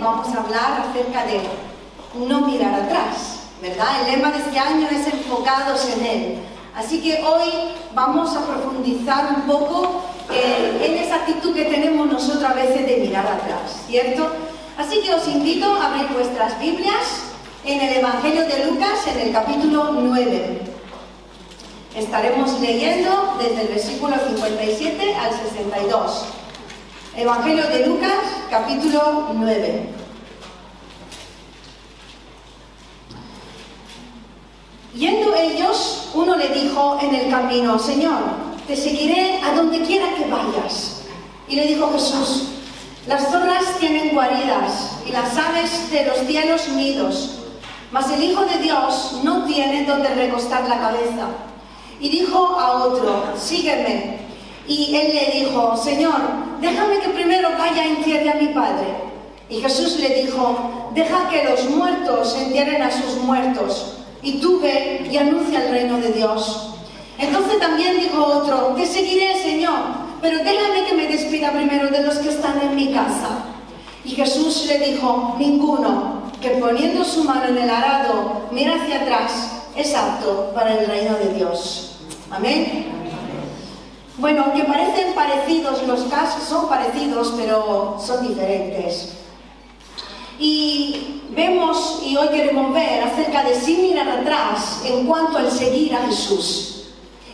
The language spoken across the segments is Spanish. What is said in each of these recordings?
Vamos a hablar acerca de no mirar atrás, ¿verdad? El lema de este año es enfocados en Él. Así que hoy vamos a profundizar un poco eh, en esa actitud que tenemos nosotros a veces de mirar atrás, ¿cierto? Así que os invito a abrir vuestras Biblias en el Evangelio de Lucas, en el capítulo 9. Estaremos leyendo desde el versículo 57 al 62. Evangelio de Lucas, capítulo 9. Yendo ellos, uno le dijo en el camino, Señor, te seguiré a donde quiera que vayas. Y le dijo Jesús, las zorras tienen guaridas y las aves de los cielos nidos, mas el Hijo de Dios no tiene donde recostar la cabeza. Y dijo a otro, sígueme. Y él le dijo, Señor, déjame que primero vaya a entierre a mi Padre. Y Jesús le dijo, deja que los muertos entierren a sus muertos y tú ve y anuncia el reino de Dios. Entonces también dijo otro, te seguiré, Señor, pero déjame que me despida primero de los que están en mi casa. Y Jesús le dijo, ninguno que poniendo su mano en el arado mira hacia atrás es apto para el reino de Dios. Amén. Bueno, aunque parecen parecidos los casos, son parecidos, pero son diferentes. Y vemos y hoy queremos ver acerca de sin mirar atrás en cuanto al seguir a Jesús,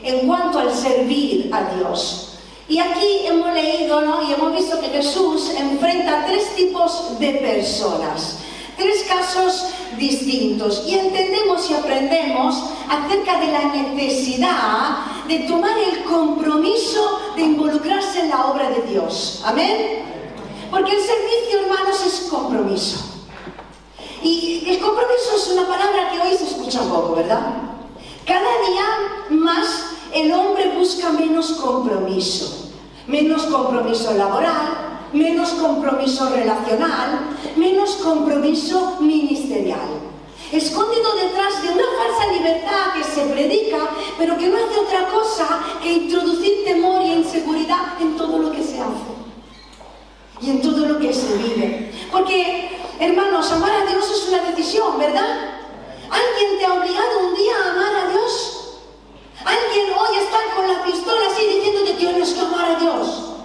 en cuanto al servir a Dios. Y aquí hemos leído y hemos visto que Jesús enfrenta tres tipos de personas, tres casos distintos. Y entendemos y aprendemos acerca de la necesidad de tomar el compromiso de involucrarse en la obra de Dios. Amén. Porque el servicio, hermanos, es compromiso. Y el compromiso es una palabra que hoy se escucha poco, ¿verdad? Cada día más el hombre busca menos compromiso. Menos compromiso laboral, menos compromiso relacional, menos compromiso ministerial. Escondido detrás de una falsa libertad que se predica, pero que no hace otra cosa que introducir temor y inseguridad en todo lo que se hace y en todo lo que se vive. Porque, hermanos, amar a Dios es una decisión, ¿verdad? ¿Alguien te ha obligado un día a amar a Dios? ¿Alguien hoy está con la pistola así diciendo que tienes que amar a Dios?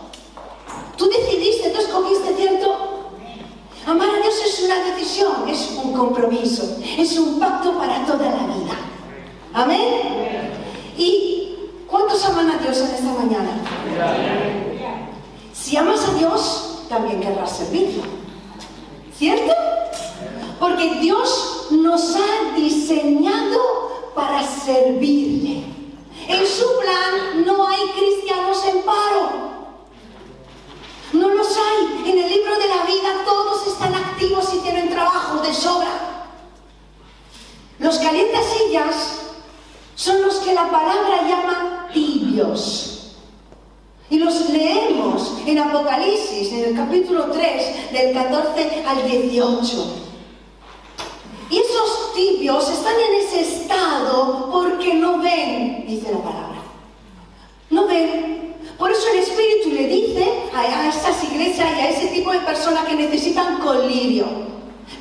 Tú decidiste, tú escogiste, ¿cierto? Amar a Dios es una decisión, es un compromiso, es un pacto para toda la vida. Amén. ¿Y cuántos aman a Dios en esta mañana? Si amas a Dios, también querrás servirlo. ¿Cierto? Porque Dios nos ha diseñado para servirle. En su plan no hay cristianos en paro. No los hay. En el libro de la todos están activos y tienen trabajo de sobra. Los calientasillas son los que la palabra llama tibios. Y los leemos en Apocalipsis, en el capítulo 3, del 14 al 18. Y esos tibios están en ese estado porque no ven, dice la palabra. No ven. Por eso el Espíritu le dice a, estas iglesias y a ese tipo de personas que necesitan colirio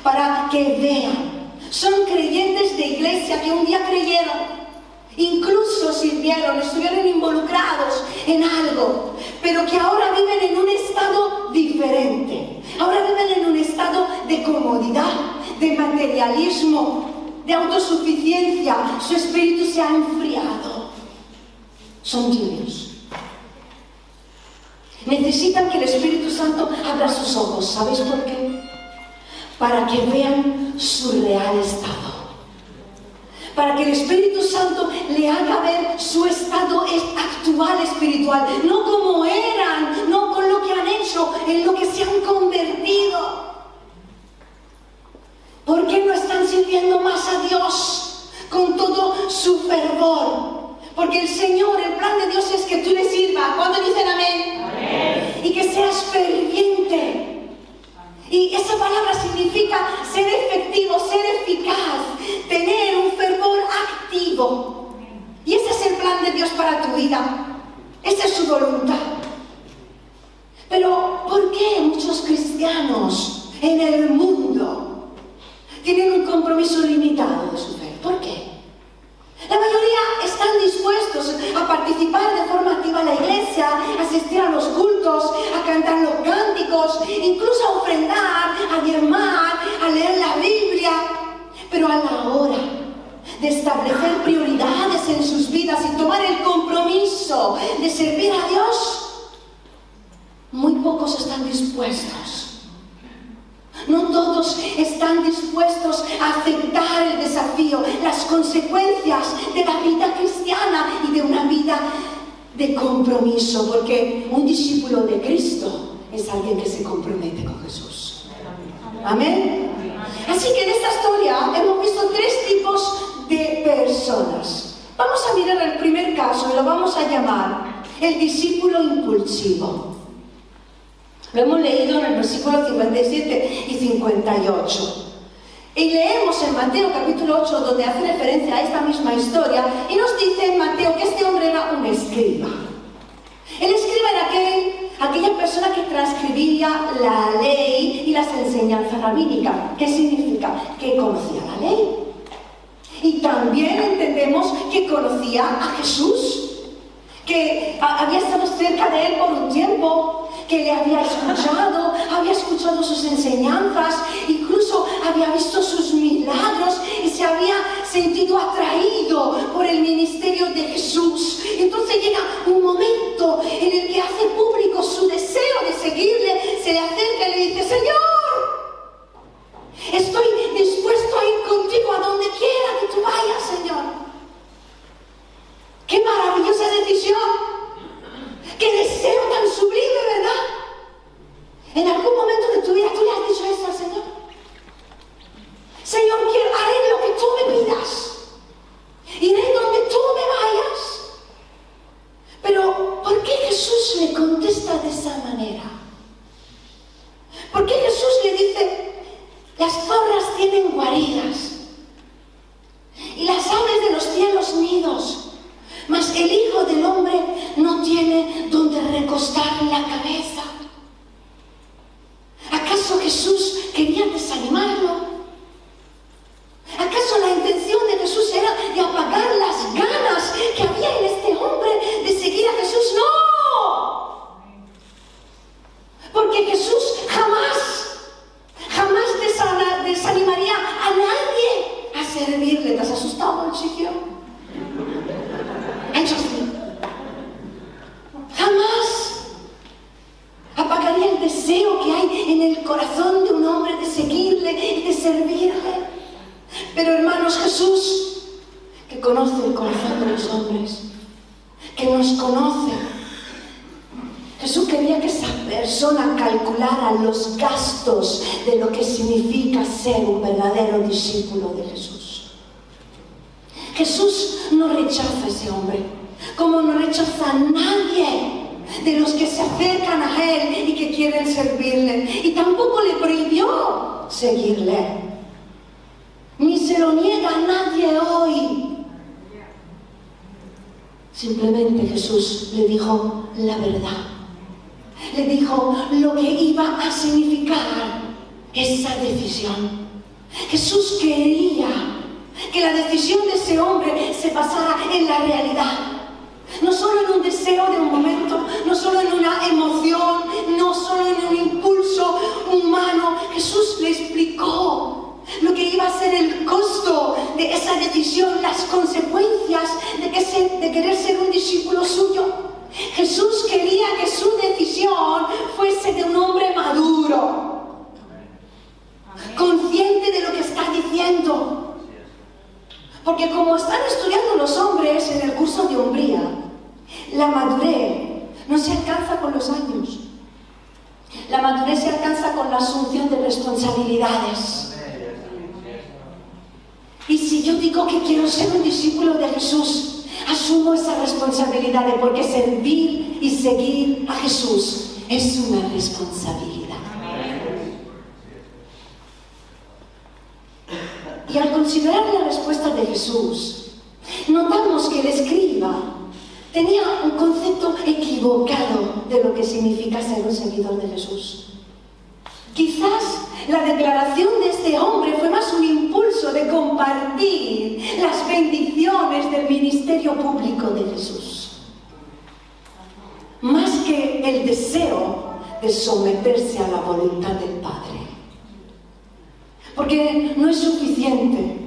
para que vean. Son creyentes de iglesia que un día creyeron, incluso sirvieron, estuvieron involucrados en algo, pero que ahora viven en un estado diferente. Ahora viven en un estado de comodidad, de materialismo, de autosuficiencia. Su espíritu se ha enfriado. Son tibios. Necesitan que el Espíritu Santo abra sus ojos. ¿Sabéis por qué? Para que vean su real estado para que el Espíritu Santo le haga ver su estado actual espiritual, no como eran, no con lo que han hecho, en lo que se han convertido. ¿Por qué no están sirviendo más a Dios con todo su fervor? Porque el Señor, el plan de Dios es que tú le sirvas. ¿Cuándo dicen amén? amén? Y que seas ferviente y esa palabra significa ser efectivo, ser eficaz, tener un fervor activo. Y ese es el plan de Dios para tu vida. Esa es su voluntad. Pero ¿por qué muchos cristianos en el mundo tienen un compromiso limitado de su fe. ¿Por qué? La mayoría están dispuestos a participar de forma activa en la iglesia, a asistir a los cultos, a cantar los cánticos, incluso a ofrendar, a diezmar, a leer la Biblia. Pero a la hora de establecer prioridades en sus vidas y tomar el compromiso de servir a Dios, muy pocos están dispuestos. No todos están dispuestos a aceptar el desafío, las consecuencias de la vida cristiana y de una vida de compromiso, porque un discípulo de Cristo es alguien que se compromete con Jesús. Amén. Así que en esta historia hemos visto tres tipos de personas. Vamos a mirar el primer caso y lo vamos a llamar el discípulo impulsivo. Lo hemos leído en el versículo 57 y 58. Y leemos en Mateo capítulo 8 donde hace referencia a esta misma historia y nos dice en Mateo que este hombre era un escriba. El escriba era aquel, aquella persona que transcribía la ley y las enseñanzas rabínicas. ¿Qué significa? Que conocía la ley. Y también entendemos que conocía a Jesús, que había estado cerca de él por un tiempo, que le había escuchado, había escuchado sus enseñanzas, incluso había visto sus milagros y se había sentido atraído por el ministerio de Jesús. Entonces llega un momento en el que hace público su deseo de seguirle, se le acerca y le dice, Señor, estoy dispuesto a ir contigo a donde quiera que tú vayas, Señor. Qué maravillosa decisión. Qué deseo tan sublime, ¿verdad? En algún momento de tu vida tú le has dicho eso al Señor. Señor, quiero, haré lo que tú me pidas. Iré donde tú me vayas. Pero, ¿por qué Jesús le contesta de esa manera? ¿Por qué Jesús le dice, las zorras tienen guaridas y las aves de los cielos nidos? Mas el Hijo del Hombre no tiene donde recostar la cabeza. ¿Acaso Jesús quería desanimarlo? ¿Acaso la intención de Jesús era de apagar las ganas que había en este hombre de seguir a Jesús? No. Porque Jesús jamás, jamás desanimaría a nadie a servirle. ¿Te has asustado, chiquillo? Jamás apagaría el deseo que hay en el corazón de un hombre de seguirle y de servirle. Pero hermanos, Jesús, que conoce el corazón de los hombres, que nos conoce, Jesús quería que esa persona calculara los gastos de lo que significa ser un verdadero discípulo de Jesús. Jesús no rechaza a ese hombre, como no rechaza a nadie de los que se acercan a Él y que quieren servirle. Y tampoco le prohibió seguirle. Ni se lo niega a nadie hoy. Simplemente Jesús le dijo la verdad. Le dijo lo que iba a significar esa decisión. Jesús quería que la decisión de ese hombre se basara en la realidad. No solo en un deseo de un momento, no solo en una emoción, no solo en un impulso humano. Jesús le explicó lo que iba a ser el costo de esa decisión, las consecuencias de, de querer ser un discípulo suyo. Jesús quería que su decisión fuese de un hombre maduro, consciente de lo que está diciendo, porque como están estudiando los hombres en el curso de hombría, la madurez no se alcanza con los años. La madurez se alcanza con la asunción de responsabilidades. Y si yo digo que quiero ser un discípulo de Jesús, asumo esa responsabilidad porque servir y seguir a Jesús es una responsabilidad. Y al considerar la respuesta de Jesús, notamos que el escriba tenía un concepto equivocado de lo que significa ser un seguidor de Jesús. Quizás la declaración de este hombre fue más un impulso de compartir las bendiciones del ministerio público de Jesús. Más que el deseo de someterse a la voluntad del Padre. Porque no es suficiente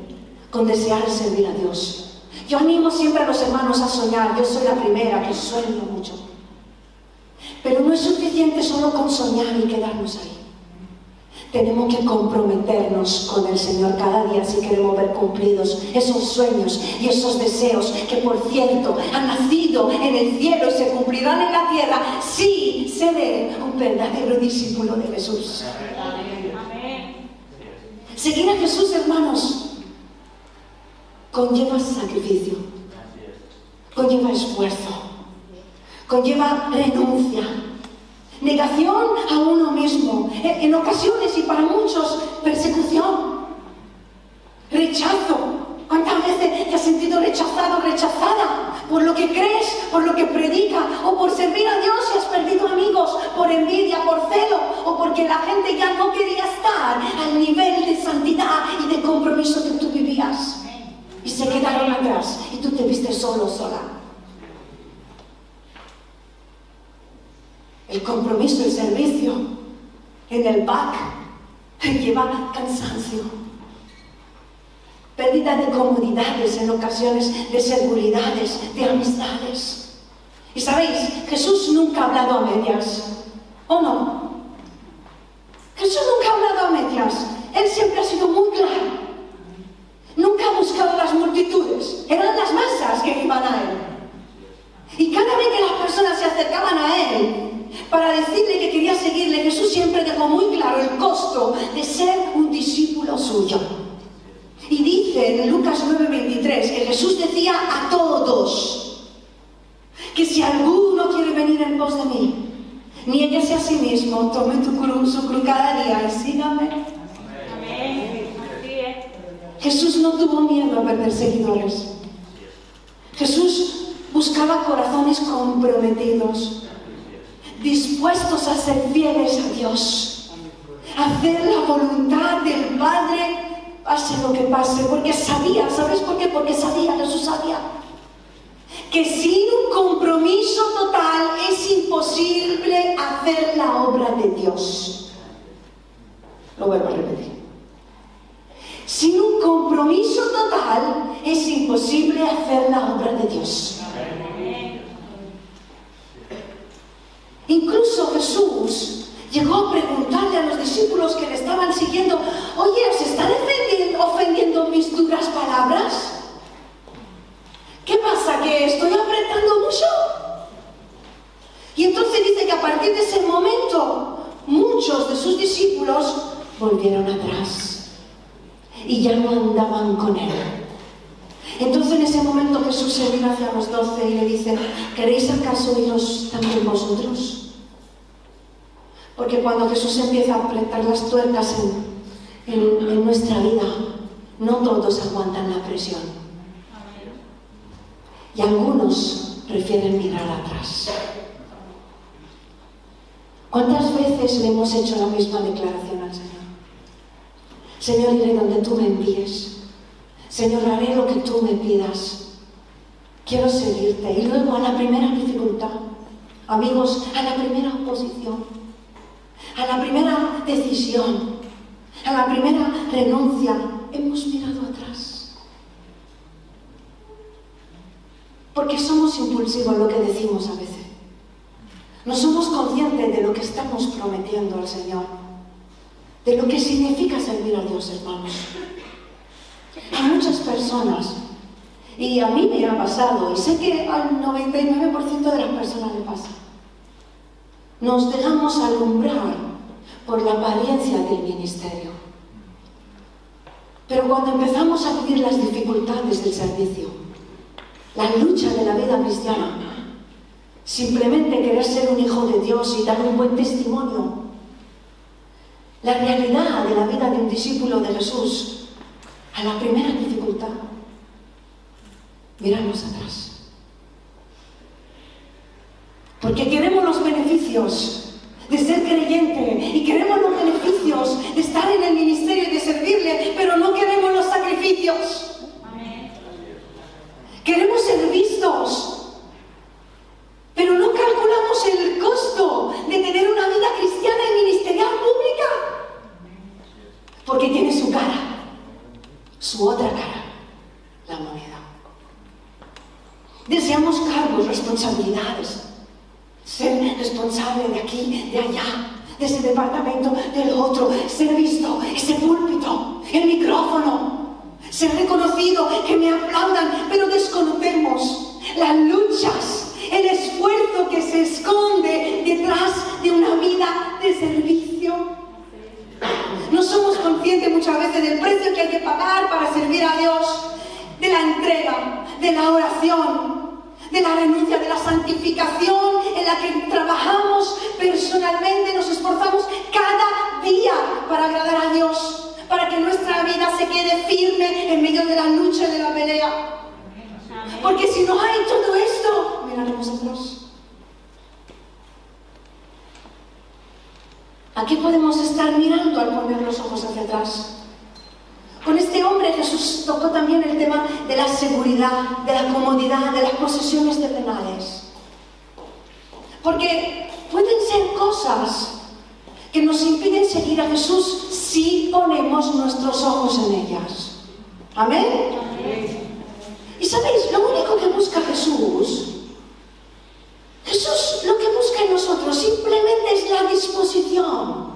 con desear servir a Dios. Yo animo siempre a los hermanos a soñar. Yo soy la primera que sueño mucho. Pero no es suficiente solo con soñar y quedarnos ahí. Tenemos que comprometernos con el Señor cada día si queremos ver cumplidos esos sueños y esos deseos que, por cierto, han nacido en el cielo y se cumplirán en la tierra si se ve un verdadero discípulo de Jesús. Seguir a Jesús, hermanos, conlleva sacrificio, conlleva esfuerzo, conlleva renuncia negación a uno mismo, en ocasiones y para muchos persecución, rechazo. ¿Cuántas veces te has sentido rechazado, rechazada por lo que crees, por lo que predica o por servir a Dios y has perdido amigos por envidia, por celo o porque la gente ya no quería estar al nivel de santidad y de compromiso que tú vivías? Y se quedaron atrás y tú te viste solo, sola. El compromiso, el servicio en el back lleva cansancio, pérdida de comodidades en ocasiones, de seguridades, de amistades. Y sabéis, Jesús nunca ha hablado a medias, ¿o no? Jesús nunca ha hablado a medias, Él siempre ha sido muy claro. Nunca ha buscado las multitudes, eran las masas que iban a Él. Y cada vez que las personas se acercaban a Él, para decirle que quería seguirle, Jesús siempre dejó muy claro el costo de ser un discípulo suyo. Y dice en Lucas 9:23 que Jesús decía a todos que si alguno quiere venir en pos de mí, niéguese a sí mismo, tome tu cruz, su cruz cada día y sígame. Jesús no tuvo miedo a perder seguidores. Jesús buscaba corazones comprometidos dispuestos a ser fieles a Dios, a hacer la voluntad del Padre, pase lo que pase, porque sabía, ¿sabes por qué? Porque sabía, Jesús sabía, que sin un compromiso total es imposible hacer la obra de Dios. Lo vuelvo a repetir. Sin un compromiso total es imposible hacer la obra de Dios. Incluso Jesús llegó a preguntarle a los discípulos que le estaban siguiendo, oye, ¿os están ofendiendo, mis duras palabras? ¿Qué pasa? ¿Que estoy apretando mucho? Y entonces dice que a partir de ese momento muchos de sus discípulos volvieron atrás y ya no andaban con él. Entonces en ese momento Jesús se mira hacia los doce y le dice, ¿queréis acaso iros también vosotros? Porque cuando Jesús empieza a apretar las tuercas en, en nuestra vida, no todos aguantan la presión. Y algunos prefieren mirar atrás. ¿Cuántas veces le hemos hecho la misma declaración al Señor? Señor, iré donde tú me envíes. Señor, haré lo que tú me pidas. Quiero seguirte. Y luego a la primera dificultad, amigos, a la primera oposición, a la primera decisión, a la primera renuncia, hemos mirado atrás. Porque somos impulsivos lo que decimos a veces. No somos conscientes de lo que estamos prometiendo al Señor, de lo que significa servir a Dios, hermanos a muchas personas. Y a mí me ha pasado, y sé que al 99% de las personas le pasa. Nos dejamos alumbrar por la apariencia del ministerio. Pero cuando empezamos a vivir las dificultades del servicio, la lucha de la vida cristiana, simplemente querer ser un hijo de Dios y dar un buen testimonio, la realidad de la vida de un discípulo de Jesús a la primera dificultad, mirarnos atrás. Porque queremos los beneficios de ser creyente y queremos los beneficios de estar en el ministerio y de servirle, pero no queremos los sacrificios. Queremos ser vistos, pero no calculamos el costo de tener una vida cristiana y ministerial pública, porque tiene su cara la moneda. Deseamos cargos, responsabilidades, ser responsable de aquí, de allá, de ese departamento, del otro, ser visto, ese púlpito, el micrófono, ser reconocido, que me aplaudan, pero desconocemos las luchas, el esfuerzo que se esconde detrás de una vida de servicio. No somos conscientes muchas veces del precio que hay que pagar para servir a Dios, de la entrega, de la oración, de la renuncia, de la santificación en la que trabajamos personalmente, nos esforzamos cada día para agradar a Dios, para que nuestra vida se quede firme en medio de la lucha y de la pelea. Porque si no hay todo esto, miraremos nosotros. ¿A qué podemos estar mirando al poner los ojos hacia atrás? Con este hombre Jesús tocó también el tema de la seguridad, de la comodidad, de las posesiones terrenales. Porque pueden ser cosas que nos impiden seguir a Jesús si ponemos nuestros ojos en ellas. Amén. Y sabéis, lo único que busca Jesús Jesús lo que busca en nosotros simplemente es la disposición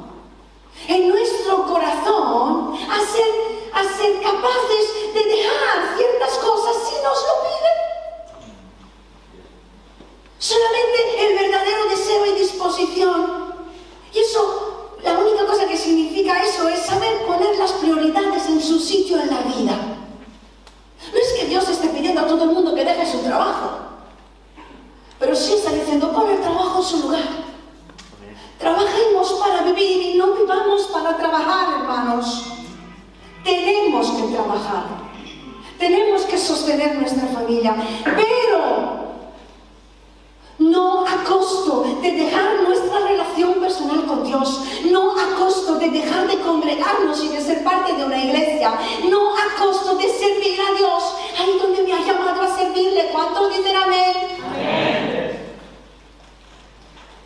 en nuestro corazón a ser, a ser capaces de dejar ciertas cosas si nos lo piden. Solamente el verdadero deseo y disposición. Y eso, la única cosa que significa eso es saber poner las prioridades en su sitio en la vida. No es que Dios esté pidiendo a todo el mundo que deje su trabajo. Pero sí está diciendo, pon el trabajo en su lugar. Trabajemos para vivir y no vivamos para trabajar, hermanos. Tenemos que trabajar. Tenemos que sostener nuestra familia. Pero no a costo de dejar nuestra relación personal con Dios, no a costo de dejar de congregarnos y de ser parte de una iglesia, no a costo de servir a Dios ahí donde me ha llamado a servirle. ¿Cuántos dicen amén?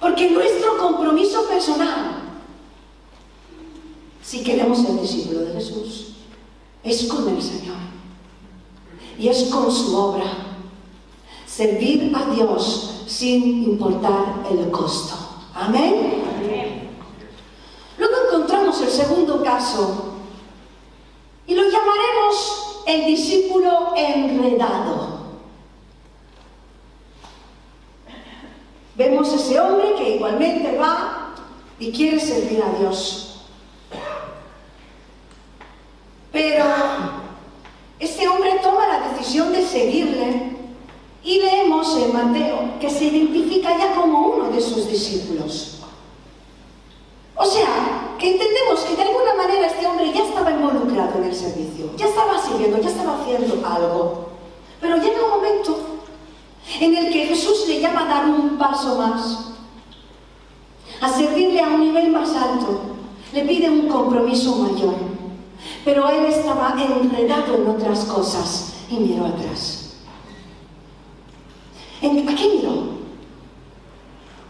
Porque nuestro compromiso personal, si queremos ser discípulo de Jesús, es con el Señor y es con su obra. Servir a Dios sin importar el costo. Amén. Luego encontramos el segundo caso y lo llamaremos el discípulo enredado. Vemos ese hombre que igualmente va y quiere servir a Dios. Pero este hombre toma la decisión de seguirle y leemos en Mateo que se identifica ya como uno de sus discípulos. O sea, que entendemos que de alguna manera este hombre ya estaba en el servicio, ya estaba sirviendo, ya estaba haciendo algo. Pero llega un momento en el que Jesús le llama a dar un paso más, a servirle a un nivel más alto, le pide un compromiso mayor. Pero él estaba enredado en otras cosas y miró atrás. ¿A qué miró?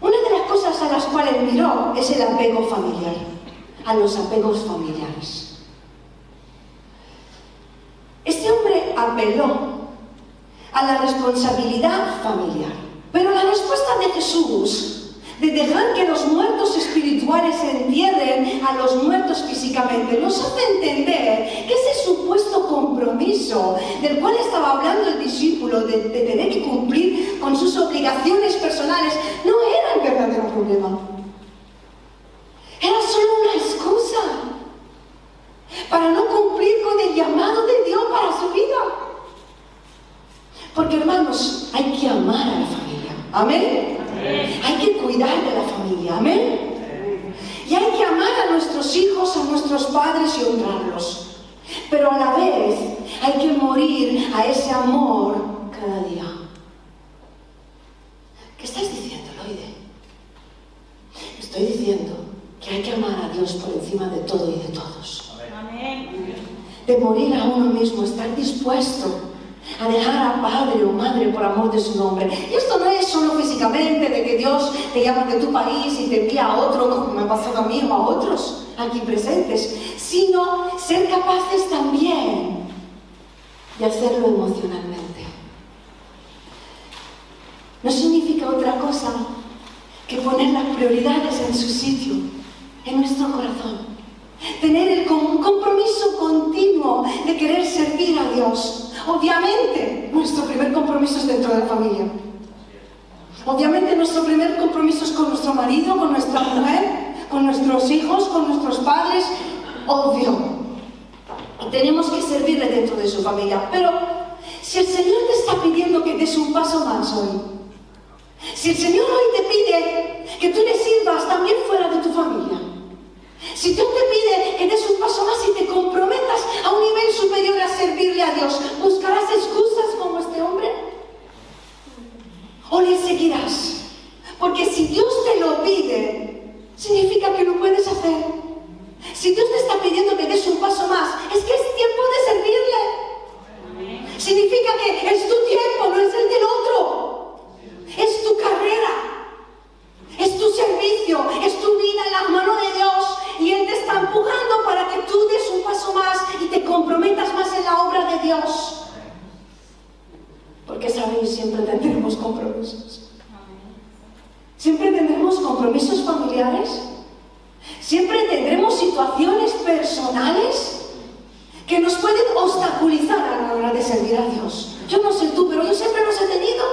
Una de las cosas a las cuales miró es el apego familiar, a los apegos familiares. Este hombre apeló a la responsabilidad familiar, pero la respuesta de Jesús de dejar que los muertos espirituales entierren a los muertos físicamente, nos hace entender que ese supuesto compromiso del cual estaba hablando el discípulo de, tener que cumplir con sus obligaciones personales no era el verdadero problema. Era solo una excusa para no cumplir con el llamado de Dios para su vida. Porque hermanos, hay que amar a la familia. Amén. Hay que cuidar de la familia, amén. Y hay que amar a nuestros hijos, a nuestros padres y honrarlos. Pero a la vez hay que morir a ese amor cada día. ¿Qué estás diciendo, Loide? Estoy diciendo que hay que amar a Dios por encima de todo y de todos. De morir a uno mismo, estar dispuesto a dejar a padre o madre por amor de su nombre. Y esto no es solo físicamente, de que Dios te llama de tu país y te envía a otro, como me ha pasado a mí o a otros aquí presentes, sino ser capaces también y hacerlo emocionalmente. No significa otra cosa que poner las prioridades en su sitio, en nuestro corazón. Tener el compromiso continuo de querer servir a Dios. Obviamente, nuestro primer compromiso es dentro de la familia. Obviamente nuestro primer compromiso es con nuestro marido, con nuestra mujer, con nuestros hijos, con nuestros padres, obvio. Y tenemos que servirle dentro de su familia. Pero si el Señor te está pidiendo que des un paso más hoy, si el Señor hoy te pide que tú le sirvas también fuera de tu familia, si Dios te pide que des un paso más y te comprometas a un nivel superior a servirle a Dios, ¿buscarás excusas como este hombre? o le seguirás. Porque si Dios te lo pide, significa que lo puedes hacer. Si Dios te está pidiendo que des un paso más, es que es tiempo de servirle. Significa que es tu tiempo, no es el del otro. Es tu carrera. Es tu servicio, es tu vida en la mano de Dios y Él te está empujando para que tú des un paso más y te comprometas más en la obra de Dios. Porque sabéis, siempre tendremos compromisos. Siempre tendremos compromisos familiares. Siempre tendremos situaciones personales que nos pueden obstaculizar a la hora de servir a Dios. Yo no sé tú, pero yo siempre los he tenido.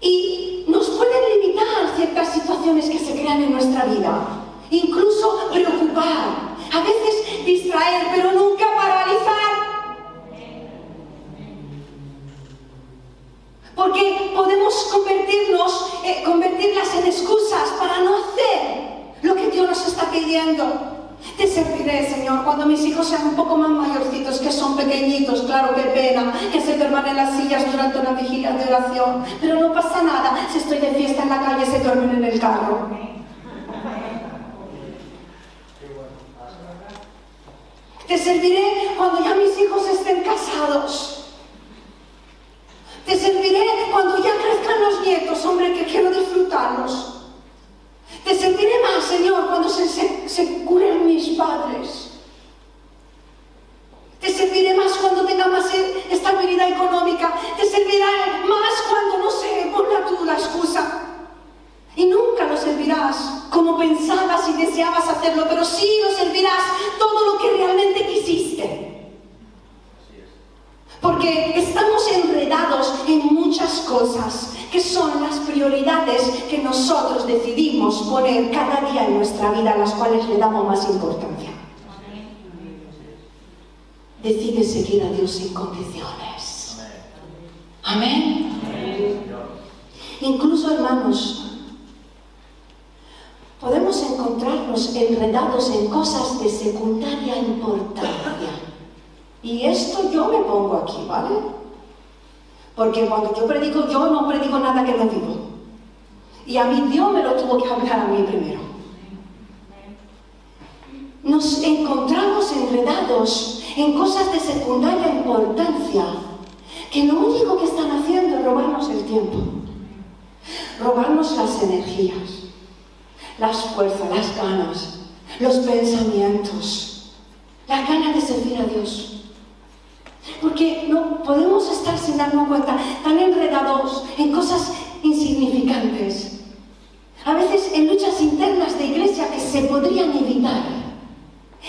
Y nos pueden limitar ciertas situaciones que se crean en nuestra vida. Incluso preocupar, a veces distraer, pero nunca paralizar. Porque podemos convertirnos, eh, convertirlas en excusas para no hacer lo que Dios nos está pidiendo. Te serviré, Señor, cuando mis hijos sean un poco más mayorcitos, que son pequeñitos, claro, qué pena, que se duerman en las sillas durante una vigilia de oración. Pero no pasa nada, si estoy de fiesta en la calle, se duermen en el carro. Te serviré cuando ya mis hijos estén casados. Te serviré cuando ya crezcan los nietos, hombre, que quiero disfrutarlos. Te serviré más, Señor, cuando se, se, curen mis padres. Te serviré más cuando tenga más estabilidad económica. Te serviré más cuando no sé, ponla tú la excusa. Y nunca lo servirás como pensabas y deseabas hacerlo, pero sí lo servirás todo lo que realmente quisiste. Porque estamos enredados en muchas que son las prioridades que nosotros decidimos poner cada día en nuestra vida, a las cuales le damos más importancia. Decide seguir a Dios sin condiciones. Amén. Incluso, hermanos, podemos encontrarnos enredados en cosas de secundaria importancia y esto yo me pongo aquí, ¿vale? Porque cuando yo predico, yo no predico nada que no digo. Y a mí Dios me lo tuvo que hablar a mí primero. Nos encontramos enredados en cosas de secundaria importancia, que lo único que están haciendo es robarnos el tiempo, robarnos las energías, las fuerzas, las ganas, los pensamientos, la gana de servir a Dios. Porque no podemos estar sin darnos cuenta tan enredados en cosas insignificantes. A veces en luchas internas de iglesia que se podrían evitar.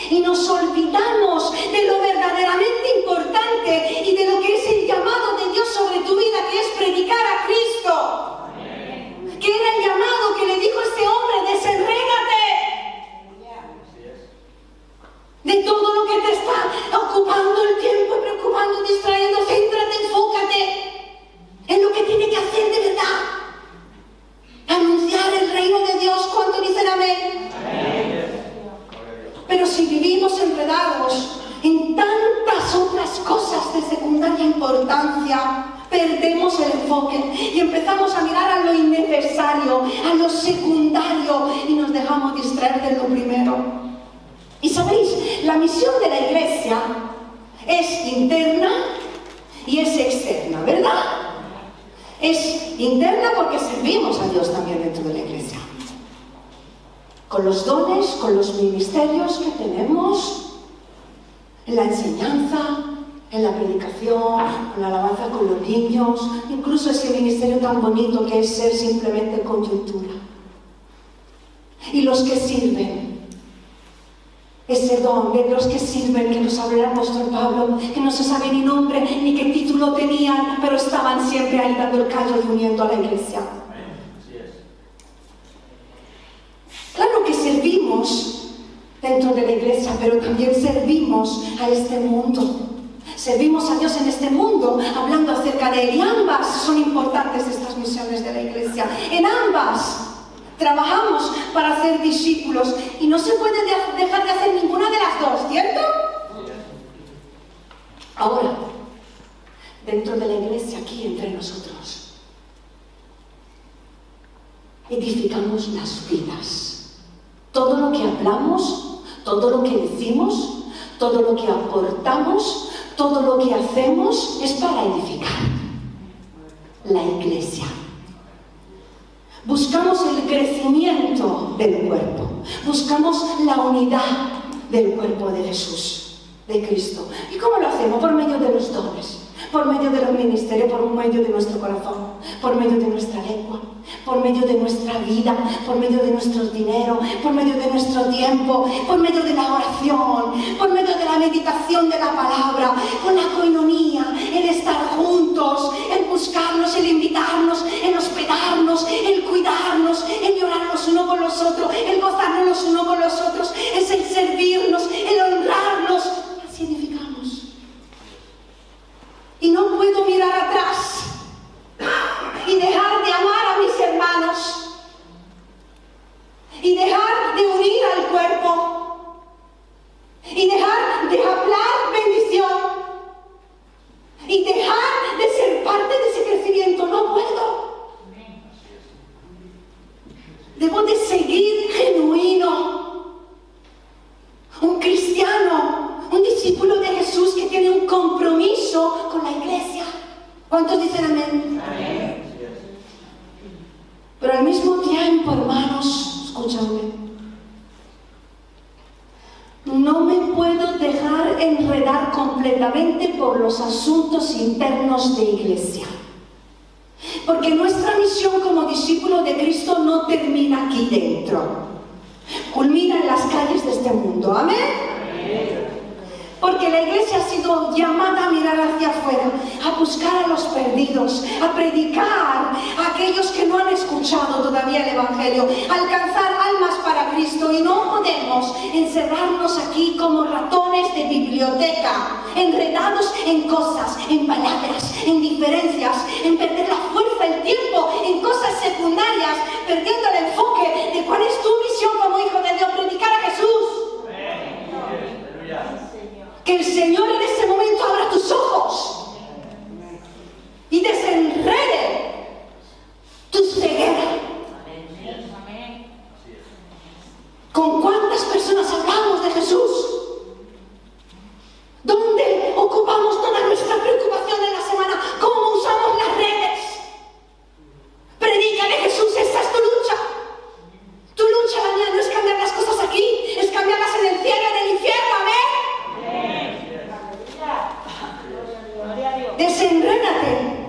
Y nos olvidamos de lo verdaderamente importante y de lo que es el llamado de Dios sobre tu vida, que es predicar a Cristo. Que era el llamado que le dijo este hombre, desenrégate de todo lo que te está ocupando el tiempo, preocupando, distrayendo. Céntrate, enfócate en lo que tiene que hacer de verdad. Anunciar el reino de Dios. ¿Cuánto dicen amén? Pero si vivimos enredados en tantas otras cosas de secundaria importancia, perdemos el enfoque y empezamos a mirar a lo innecesario, a lo secundario y nos dejamos distraer de lo primero. Y sabéis, la misión de la iglesia es interna y es externa, ¿verdad? Es interna porque servimos a Dios también dentro de la iglesia. Con los dones, con los ministerios que tenemos, en la enseñanza, en la predicación, en la alabanza con los niños, incluso ese ministerio tan bonito que es ser simplemente coyuntura. Y los que sirven, ese don de los que sirven, que nos habla el Pablo, que no se sabe ni nombre ni qué título tenían, pero estaban siempre ahí dando el callo y uniendo a la iglesia. Claro que servimos dentro de la iglesia, pero también servimos a este mundo. Servimos a Dios en este mundo hablando acerca de Él y ambas son importantes estas misiones de la iglesia. En ambas trabajamos para ser discípulos y no se puede dejar de hacer ninguna de las dos, ¿cierto? Ahora, dentro de la iglesia, aquí entre nosotros, edificamos las vidas. Todo lo que hablamos, todo lo que decimos, todo lo que aportamos, todo lo que hacemos es para edificar la iglesia. Buscamos el crecimiento del cuerpo, buscamos la unidad del cuerpo de Jesús, de Cristo. ¿Y cómo lo hacemos? Por medio de los dones por medio de los ministerios, por medio de nuestro corazón, por medio de nuestra lengua, por medio de nuestra vida, por medio de nuestro dinero, por medio de nuestro tiempo, por medio de la oración, por medio de la meditación de la palabra, con la coinonía, el estar juntos, el buscarnos, el invitarnos, el hospedarnos, el cuidarnos, el llorar los unos con los otros, el gozarnos los unos con los otros, es el servirnos, el honrarnos. Así y no puedo mirar atrás y dejar de amar a mis hermanos y dejar de unir al cuerpo y dejar de hablar bendición y dejar de ser parte de ese crecimiento. No puedo. Debo de seguir genuino. Un cristiano un discípulo de Jesús que tiene un compromiso con la iglesia. ¿Cuántos dicen amén? Pero al mismo tiempo, hermanos, escúchame, no me puedo dejar enredar completamente por los asuntos internos de iglesia. Porque nuestra misión como discípulo de Cristo no termina aquí dentro. Culmina en las calles de este mundo. Amén. Porque la iglesia ha sido llamada a mirar hacia afuera, a buscar a los perdidos, a predicar a aquellos que no han escuchado todavía el Evangelio, a alcanzar almas para Cristo. Y no podemos encerrarnos aquí como ratones de biblioteca, enredados en cosas, en palabras, en diferencias, en perder la fuerza, el tiempo, en cosas secundarias, perdiendo el enfoque de cuál es tu misión como hijo de Dios, predicar a Jesús. Que el Señor en ese momento abra tus ojos y desenrede tu ceguera. ¿Con cuántas personas hablamos de Jesús? ¿Dónde ocupamos toda nuestra preocupación en la semana? ¿Cómo usamos las redes? Predica de Jesús, esa es tu lucha. Tu lucha, la mía, no es cambiar las cosas aquí, es cambiarlas en el cielo, en el infierno, amén. Desenrédate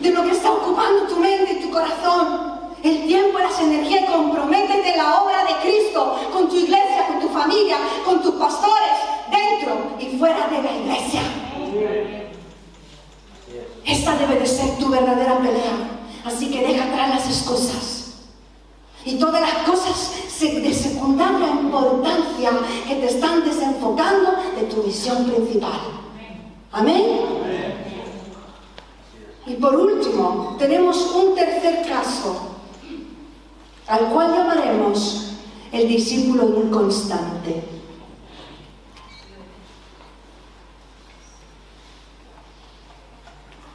de lo que está ocupando tu mente y tu corazón. El tiempo, las energías, comprométete en la obra de Cristo, con tu iglesia, con tu familia, con tus pastores, dentro y fuera de la iglesia. Esta debe de ser tu verdadera pelea. Así que deja atrás las excusas. Y todas las cosas de secundaria importancia que te están desenfocando de tu misión principal. Amén. Y por último, tenemos un tercer caso, al cual llamaremos el discípulo inconstante.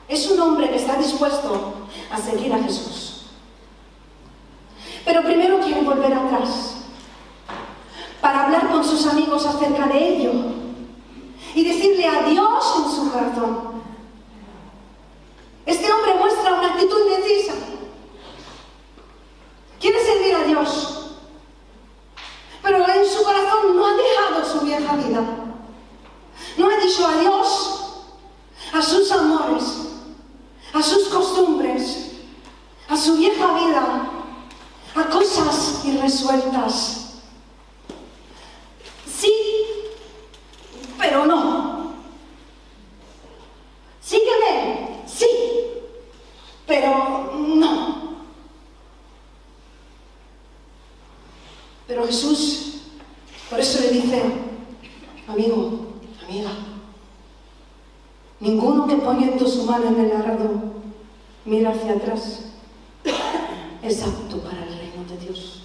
Es un hombre que está dispuesto a seguir a Jesús. Pero primero quiere volver atrás para hablar con sus amigos acerca de ello y decirle adiós en su corazón. Este hombre muestra una actitud indecisa. Quiere servir a Dios, pero en su corazón no ha dejado su vieja vida. No ha dicho adiós a sus amores, a sus costumbres, a su vieja vida, a cosas irresueltas. Sí, pero no. Sígueme, sí, pero no. Pero Jesús, por eso le dice, amigo, amiga, ninguno que poniendo su mano en el arado mira hacia atrás es apto para el reino de Dios.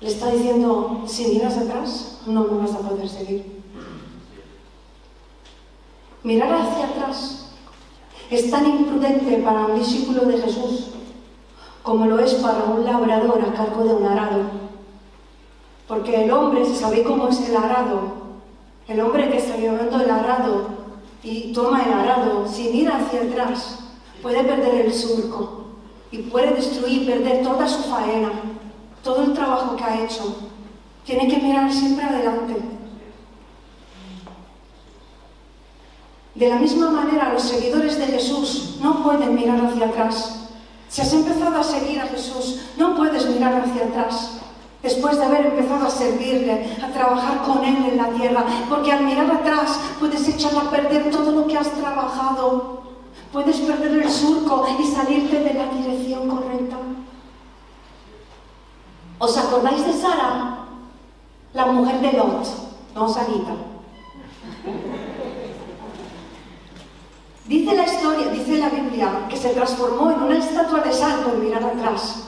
Le está diciendo, si miras atrás, no me vas a poder seguir. Mirar hacia atrás es tan imprudente para un discípulo de Jesús como lo es para un labrador a cargo de un arado. Porque el hombre, si sabe cómo es el arado, el hombre que está llevando el arado y toma el arado, si mira hacia atrás, puede perder el surco y puede destruir, perder toda su faena, todo el trabajo que ha hecho. Tiene que mirar siempre adelante. De la misma manera, los seguidores de Jesús no pueden mirar hacia atrás. Si has empezado a seguir a Jesús, no puedes mirar hacia atrás. Después de haber empezado a servirle, a trabajar con Él en la tierra, porque al mirar atrás puedes echar a perder todo lo que has trabajado. Puedes perder el surco y salirte de la dirección correcta. ¿Os acordáis de Sara? La mujer de Lot, no Sarita. Dice la historia, dice la Biblia, que se transformó en una estatua de sal por mirar atrás.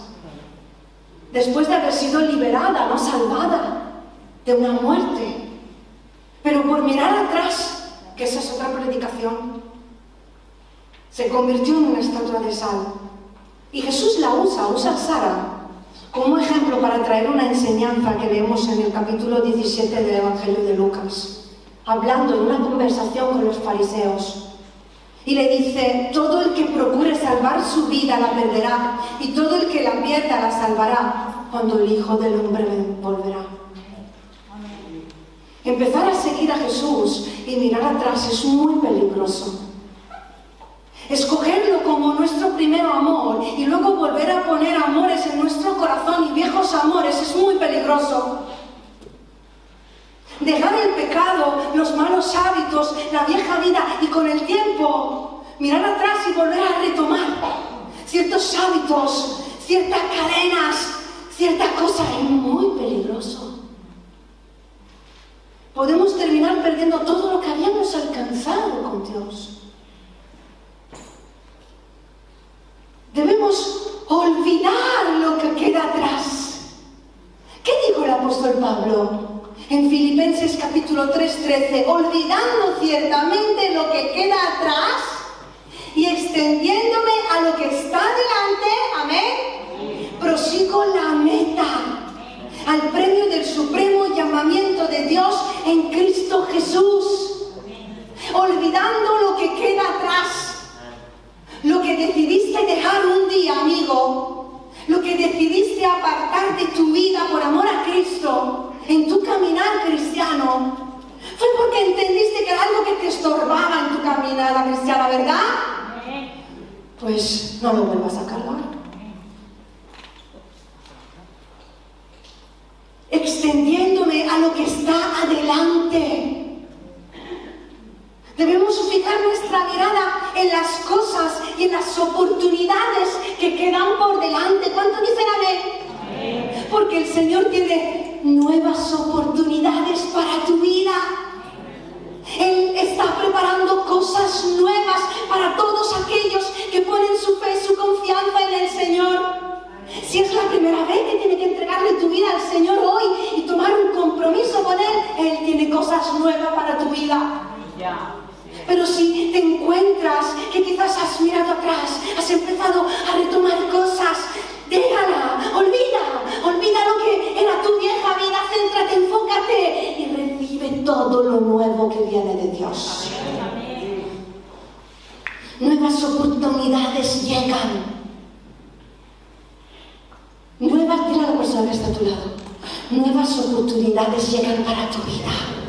Después de haber sido liberada, no salvada, de una muerte. Pero por mirar atrás, que esa es otra predicación, se convirtió en una estatua de sal. Y Jesús la usa, usa a Sara como ejemplo para traer una enseñanza que vemos en el capítulo 17 del Evangelio de Lucas, hablando en una conversación con los fariseos. Y le dice, todo el que procure salvar su vida la perderá, y todo el que la pierda la salvará cuando el Hijo del Hombre volverá. Empezar a seguir a Jesús y mirar atrás es muy peligroso. Escogerlo como nuestro primer amor y luego volver a poner amores en nuestro corazón y viejos amores es muy peligroso. Dejar el pecado, los malos hábitos, la vieja vida y con el tiempo mirar atrás y volver a retomar ciertos hábitos, ciertas cadenas, ciertas cosas es muy peligroso. Podemos terminar perdiendo todo lo que habíamos alcanzado con Dios. Debemos olvidar lo que queda atrás. ¿Qué dijo el apóstol Pablo? En Filipenses capítulo 3, 13, olvidando ciertamente lo que queda atrás y extendiéndome a lo que está delante, amén, prosigo la meta, al premio del supremo llamamiento de Dios en Cristo Jesús, olvidando lo que queda atrás lo que decidiste dejar un día, amigo, lo que decidiste apartar de tu vida por amor a Cristo, en tu caminar cristiano, fue porque entendiste que era algo que te estorbaba en tu caminada cristiana, ¿verdad? Pues no lo vuelvas a cargar. Extendiéndome a lo que está adelante. Debemos fijar nuestra mirada en las cosas y en las oportunidades que quedan por delante. ¿Cuánto dicen amén? Porque el Señor tiene nuevas oportunidades para tu vida. Él está preparando cosas nuevas para todos aquellos que ponen su fe, su confianza en el Señor. Si es la primera vez que tiene que entregarle tu vida al Señor hoy y tomar un compromiso con Él, Él tiene cosas nuevas para tu vida. Pero si te encuentras que quizás has mirado atrás, has empezado a retomar cosas, déjala, olvida, olvida lo que era tu vieja vida, céntrate, enfócate y recibe todo lo nuevo que viene de Dios. Nuevas oportunidades llegan. Nuevas, mira la persona que está a tu lado. Nuevas oportunidades llegan para tu vida.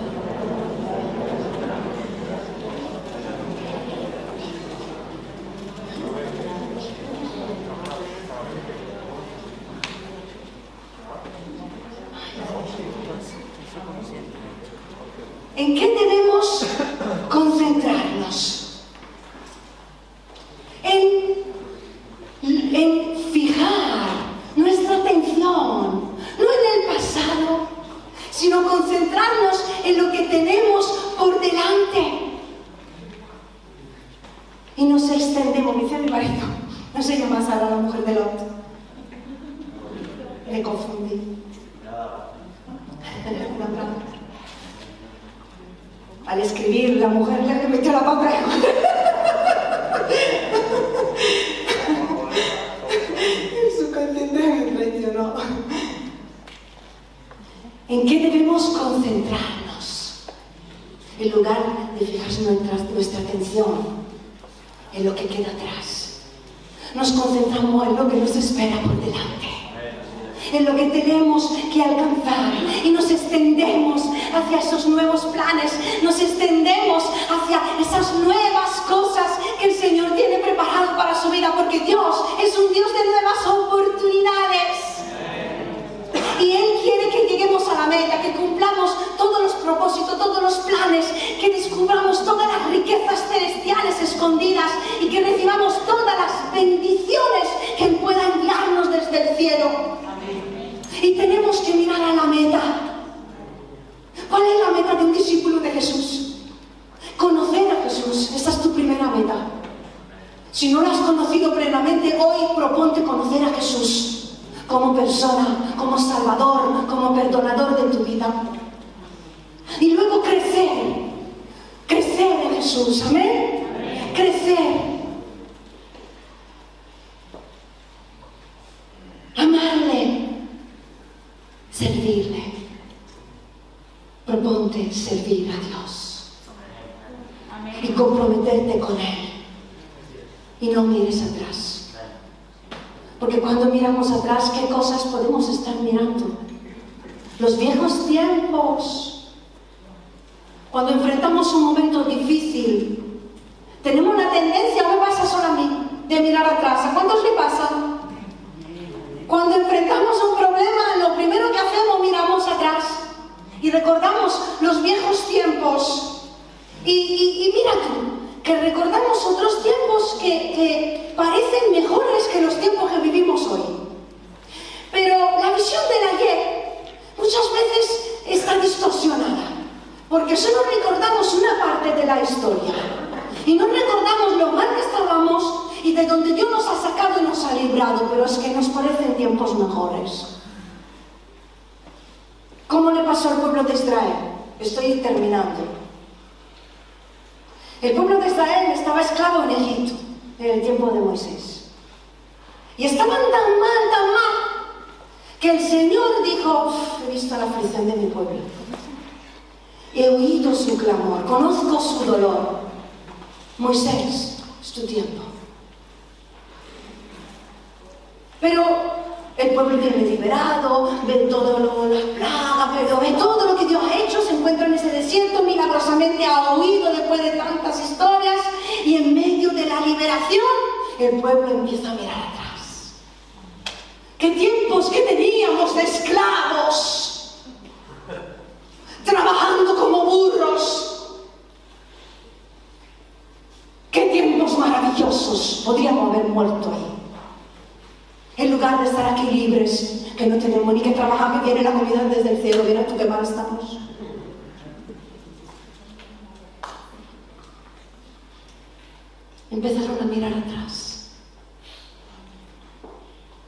Como persona, como salvador, como perdonador de tu vida. Y luego crecer, crecer en Jesús, amén. Crecer. Amarle, servirle. Proponte servir a Dios y comprometerte con Él. Y no mires atrás. Porque cuando miramos atrás, ¿qué cosas podemos estar mirando? Los viejos tiempos. Cuando enfrentamos un momento difícil, tenemos una tendencia, me pasa solo a mí, de mirar atrás. ¿A cuántos le pasa? Cuando enfrentamos un problema, lo primero que hacemos, miramos atrás y recordamos los viejos tiempos. Y, y mira tú, que recordamos otros tiempos que, parecen mejores que los tiempos que vivimos hoy. Pero la visión del ayer muchas veces está distorsionada, porque solo recordamos una parte de la historia y no recordamos lo mal que estábamos y de donde Dios nos ha sacado y nos ha librado, pero es que nos parecen tiempos mejores. ¿Cómo le pasó al pueblo de Israel? Estoy terminando. El pueblo de Israel estaba esclavo en Egipto en el tiempo de Moisés. Y estaban tan mal, tan mal, que el Señor dijo, he visto la aflicción de mi pueblo. He oído su clamor, conozco su dolor. Moisés, es tu tiempo. Pero el pueblo viene liberado, ve todo lo, las plagas, pero ve todo lo que Dios ha hecho, se encuentra en ese desierto, milagrosamente ha después de tantas historias, y en medio de la liberación, el pueblo empieza a mirar atrás. ¿Qué tiempos que teníamos de esclavos? Trabajando como burros. ¿Qué tiempos maravillosos podríamos haber muerto ahí? En lugar de estar aquí libres, que no tenemos ni que trabajar, que viene la comida desde el cielo, mira tú qué mal estamos. Empezaron a mirar atrás,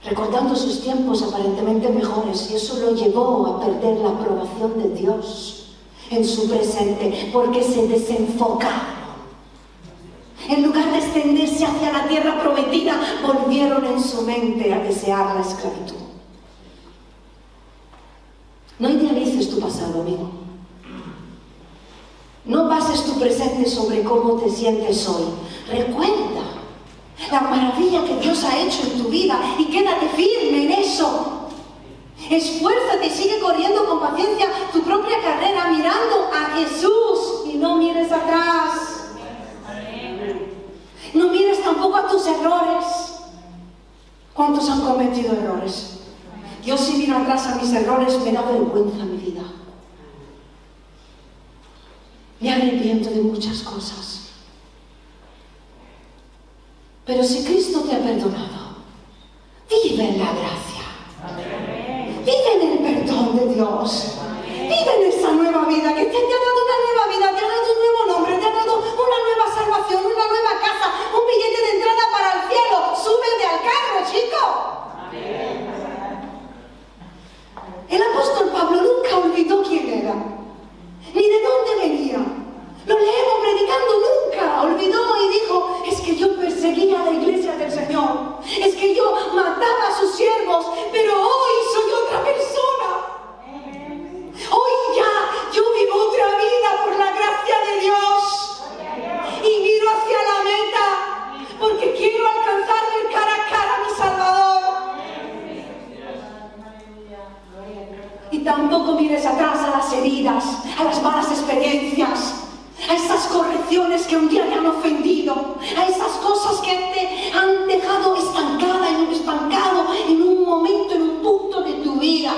recordando sus tiempos aparentemente mejores, y eso lo llevó a perder la aprobación de Dios en su presente, porque se desenfocaron en lugar de extenderse hacia la tierra prometida, volvieron en su mente a desear la esclavitud. No idealices tu pasado, amigo. No bases tu presente sobre cómo te sientes hoy. Recuerda la maravilla que Dios ha hecho en tu vida y quédate firme en eso. Esfuérzate y sigue corriendo con paciencia tu propia carrera mirando a Jesús y no mires atrás. No mires tampoco a tus errores. ¿Cuántos han cometido errores? Yo si miro atrás a mis errores me da vergüenza mi vida. Me arrepiento de muchas cosas. Pero si Cristo te ha perdonado, vive en la gracia. Vive en el perdón de Dios. Vive en esa nueva vida que te, ha dado una nueva vida, te ha dado un nuevo nombre, te ha dado una nueva salvación, una nueva casa, un billete de situaciones que un día te han ofendido, a esas cosas que te han dejado estancada en un estancado, en un momento, en un punto de tu vida.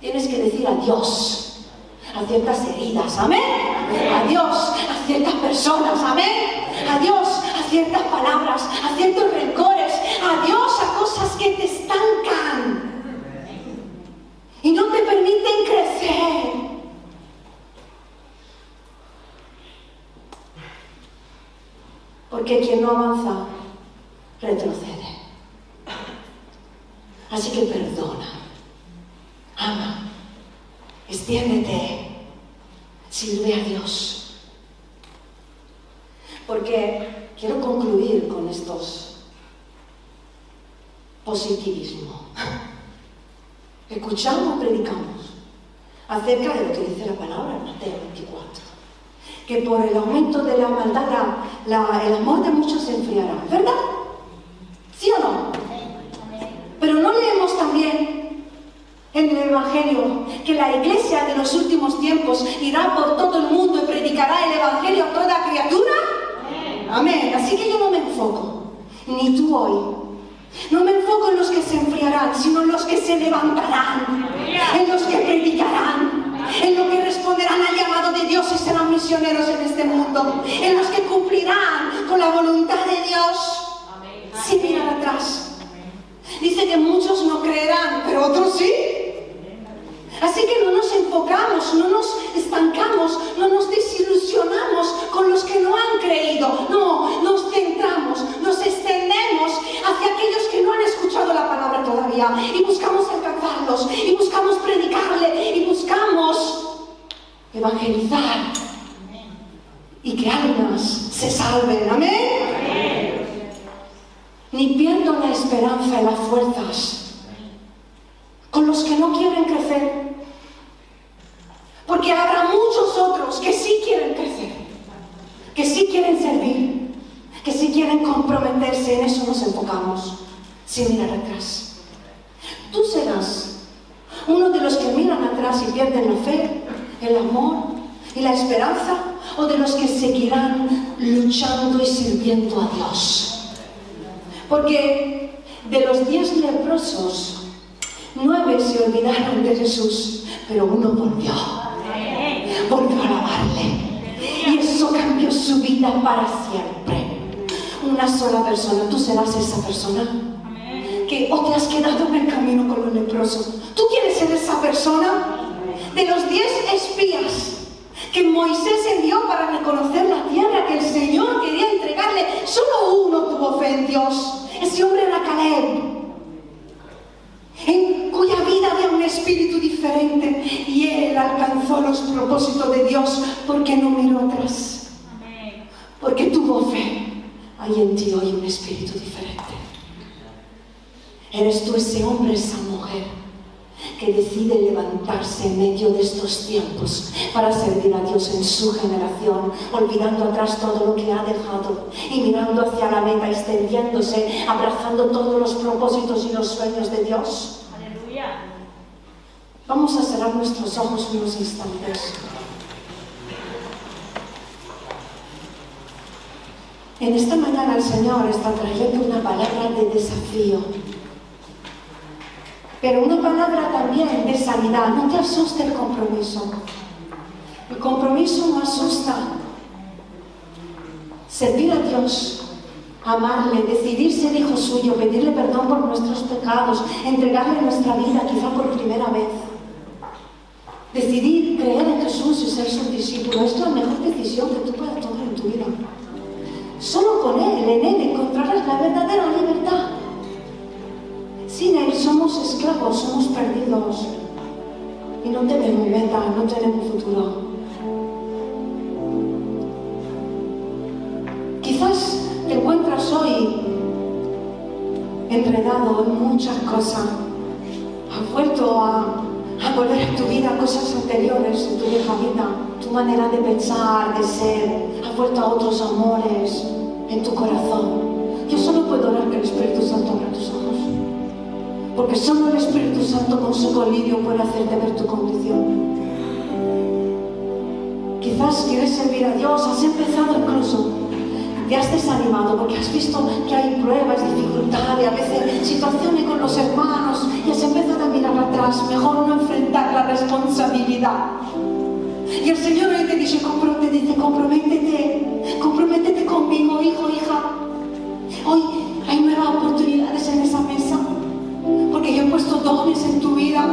Tienes que decir adiós a ciertas heridas, amén. Adiós a ciertas personas, amén. Adiós a ciertas palabras, a ciertos rencores. Adiós a cosas que te estancan y no te permiten crecer. Porque quien no avanza, retrocede. Así que perdona, ama, extiéndete, sirve a Dios. Porque quiero concluir con estos positivismo. Escuchamos, predicamos acerca de lo que dice la palabra en Mateo 24 que por el aumento de la maldad el amor de muchos se enfriará. ¿Verdad? ¿Sí o no? Pero no leemos también en el Evangelio que la iglesia de los últimos tiempos irá por todo el mundo y predicará el Evangelio a toda criatura. Amén. Así que yo no me enfoco, ni tú hoy. No me enfoco en los que se enfriarán, sino en los que se levantarán, en los que predicarán, en los que responderán al llamado de Dios y serán misioneros en este mundo, en los que cumplirán con la voluntad de Dios sin mirar atrás. Dice que muchos no creerán, pero otros sí. Así que no nos enfocamos, no nos estancamos, no nos desilusionamos con los que no han creído. No, nos centramos, nos extendemos hacia aquellos que no han escuchado la palabra todavía y buscamos alcanzarlos y buscamos predicarle y buscamos evangelizar y que almas se salven. Amén. Ni pierdo la esperanza y las fuerzas con los que no quieren crecer. Porque habrá muchos otros que sí quieren crecer, que sí quieren servir, que sí quieren comprometerse. En eso nos enfocamos, sin mirar atrás. Tú serás uno de los que miran atrás y pierden la fe, el amor y la esperanza, o de los que seguirán luchando y sirviendo a Dios. Porque de los diez leprosos, Nueve se olvidaron de Jesús, pero uno volvió. Volvió a alabarle. Y eso cambió su vida para siempre. Una sola persona, tú serás esa persona. Que o te has quedado en el camino con los leprosos. ¿Tú quieres ser esa persona? De los diez espías que Moisés envió para reconocer la tierra que el Señor quería entregarle, solo uno tuvo fe en Dios. Ese hombre era Caleb en cuya vida había un espíritu diferente y él alcanzó los propósitos de Dios porque no miró atrás, porque tuvo fe. Hay en ti hoy un espíritu diferente. Eres tú ese hombre, esa mujer que decide levantarse en medio de estos tiempos para servir a Dios en su generación, olvidando atrás todo lo que ha dejado y mirando hacia la meta, extendiéndose, abrazando todos los propósitos y los sueños de Dios. Aleluya. Vamos a cerrar nuestros ojos unos instantes. En esta mañana el Señor está trayendo una palabra de desafío pero una palabra también de sanidad. No te asuste el compromiso. El compromiso no asusta. Servir a Dios, amarle, decidir ser hijo suyo, pedirle perdón por nuestros pecados, entregarle nuestra vida quizá por primera vez. Decidir creer en Jesús y ser su discípulo es la mejor decisión que tú puedas tomar en tu vida. Solo con Él, en Él encontrarás la verdadera libertad. Sin Él somos esclavos, somos perdidos y no tenemos meta, no tenemos futuro. Quizás te encuentras hoy enredado en muchas cosas. Has vuelto a, a volver a tu vida cosas anteriores en tu vieja vida, tu manera de pensar, de ser. Has vuelto a otros amores en tu corazón. Yo solo puedo orar que el Espíritu Santo abra tus ojos. Porque solo el Espíritu Santo con su colirio puede hacerte ver tu condición. Quizás quieres servir a Dios, has empezado incluso, te has desanimado porque has visto que hay pruebas, dificultades, a veces situaciones con los hermanos y has empezado a mirar atrás, mejor no enfrentar la responsabilidad. Y el Señor hoy te dice, te dice, comprométete, comprométete conmigo, hijo, hija. Hoy hay nuevas oportunidades en esa mesa. Porque yo he puesto dones en tu vida,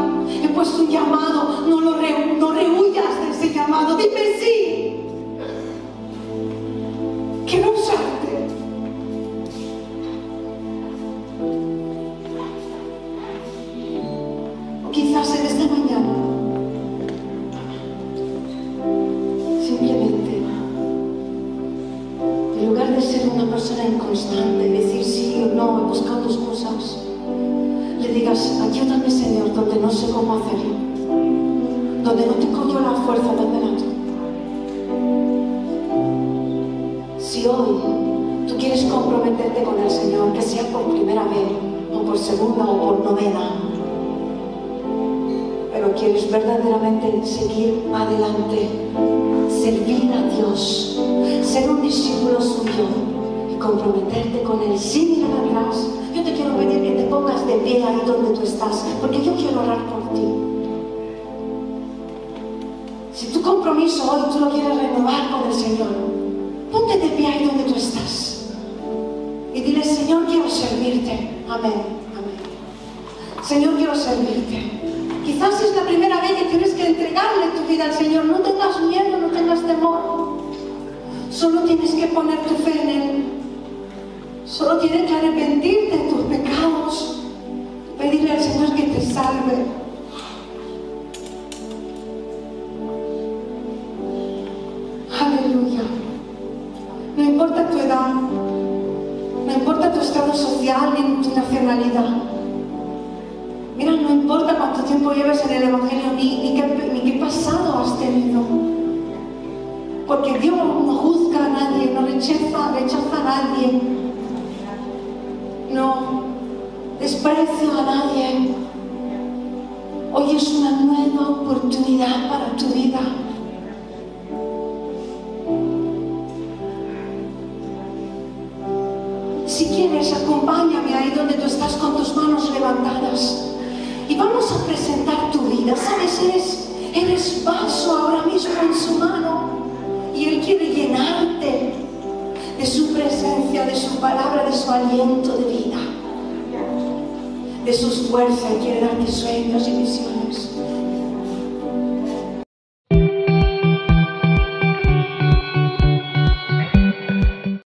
he puesto un llamado, no lo re, no rehuyas de ese llamado, dime sí. Compromiso hoy tú lo quieres renovar con el Señor, ponte de pie ahí donde tú estás. Y dile, Señor, quiero servirte. Amén. Amén. Señor, quiero servirte. Quizás es la primera vez que tienes que entregarle tu vida al Señor. No tengas miedo, no tengas temor. Solo tienes que poner tu fe en Él. Solo tienes que arrepentirte de tus pecados. Pedirle al Señor que te salve. Social ni tu nacionalidad. Mira, no importa cuánto tiempo lleves en el Evangelio ni, ni, qué, ni qué pasado has tenido. Porque Dios no juzga a nadie, no rechaza, rechaza a nadie. No desprecia a nadie. Hoy es una nueva oportunidad para tu vida. Con tus manos levantadas. Y vamos a presentar tu vida. Sabes, eres, eres vaso ahora mismo en su mano. Y Él quiere llenarte de su presencia, de su palabra, de su aliento de vida. De sus fuerzas. Quiere darte sueños y visiones.